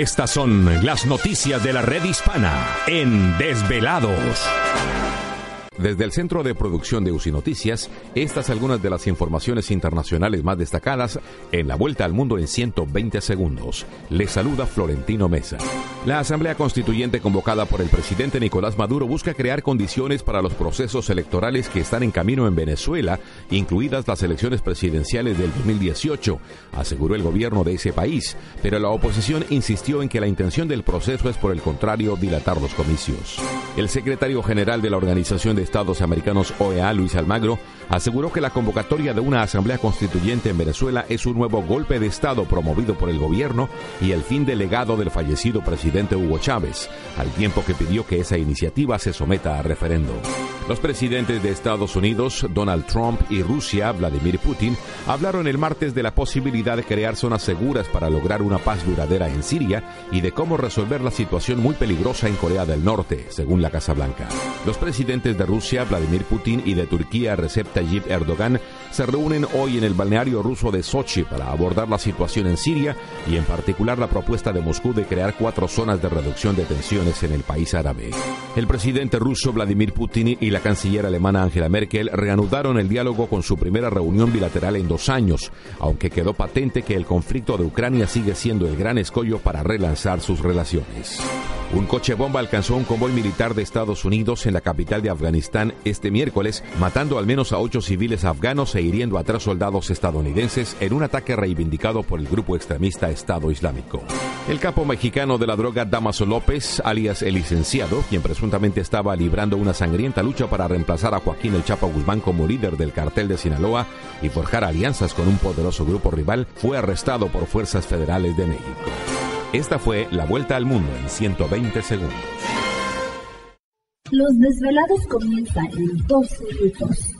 Estas son las noticias de la red hispana en Desvelados. Desde el Centro de Producción de UCI Noticias, estas algunas de las informaciones internacionales más destacadas en la vuelta al mundo en 120 segundos. Les saluda Florentino Mesa. La Asamblea Constituyente convocada por el presidente Nicolás Maduro busca crear condiciones para los procesos electorales que están en camino en Venezuela, incluidas las elecciones presidenciales del 2018, aseguró el gobierno de ese país, pero la oposición insistió en que la intención del proceso es por el contrario dilatar los comicios. El secretario general de la Organización de Estados Americanos OEA, Luis Almagro, aseguró que la convocatoria de una asamblea constituyente en Venezuela es un nuevo golpe de Estado promovido por el gobierno y el fin del legado del fallecido presidente Hugo Chávez, al tiempo que pidió que esa iniciativa se someta a referendo. Los presidentes de Estados Unidos, Donald Trump, y Rusia, Vladimir Putin, hablaron el martes de la posibilidad de crear zonas seguras para lograr una paz duradera en Siria y de cómo resolver la situación muy peligrosa en Corea del Norte, según la Casa Blanca. Los presidentes de Rusia Rusia, Vladimir Putin, y de Turquía, Recep Tayyip Erdogan, se reúnen hoy en el balneario ruso de Sochi para abordar la situación en Siria y en particular la propuesta de Moscú de crear cuatro zonas de reducción de tensiones en el país árabe. El presidente ruso Vladimir Putin y la canciller alemana Angela Merkel reanudaron el diálogo con su primera reunión bilateral en dos años, aunque quedó patente que el conflicto de Ucrania sigue siendo el gran escollo para relanzar sus relaciones. Un coche bomba alcanzó un convoy militar de Estados Unidos en la capital de Afganistán este miércoles, matando al menos a ocho civiles afganos e hiriendo a tres soldados estadounidenses en un ataque reivindicado por el grupo extremista Estado Islámico. El capo mexicano de la droga Damaso López, alias el licenciado, quien presuntamente estaba librando una sangrienta lucha para reemplazar a Joaquín El Chapo Guzmán como líder del cartel de Sinaloa y forjar alianzas con un poderoso grupo rival, fue arrestado por fuerzas federales de México. Esta fue la vuelta al mundo en 120 segundos. Los desvelados comienzan en dos minutos.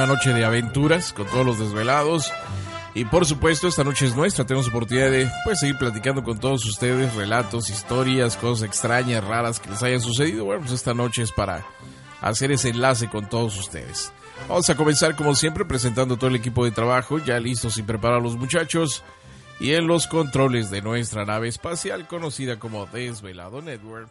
una noche de aventuras con todos los desvelados. Y por supuesto, esta noche es nuestra. Tenemos oportunidad de pues, seguir platicando con todos ustedes relatos, historias, cosas extrañas, raras que les hayan sucedido. Bueno, pues esta noche es para hacer ese enlace con todos ustedes. Vamos a comenzar como siempre presentando todo el equipo de trabajo, ya listos y preparados los muchachos. Y en los controles de nuestra nave espacial conocida como Desvelado Network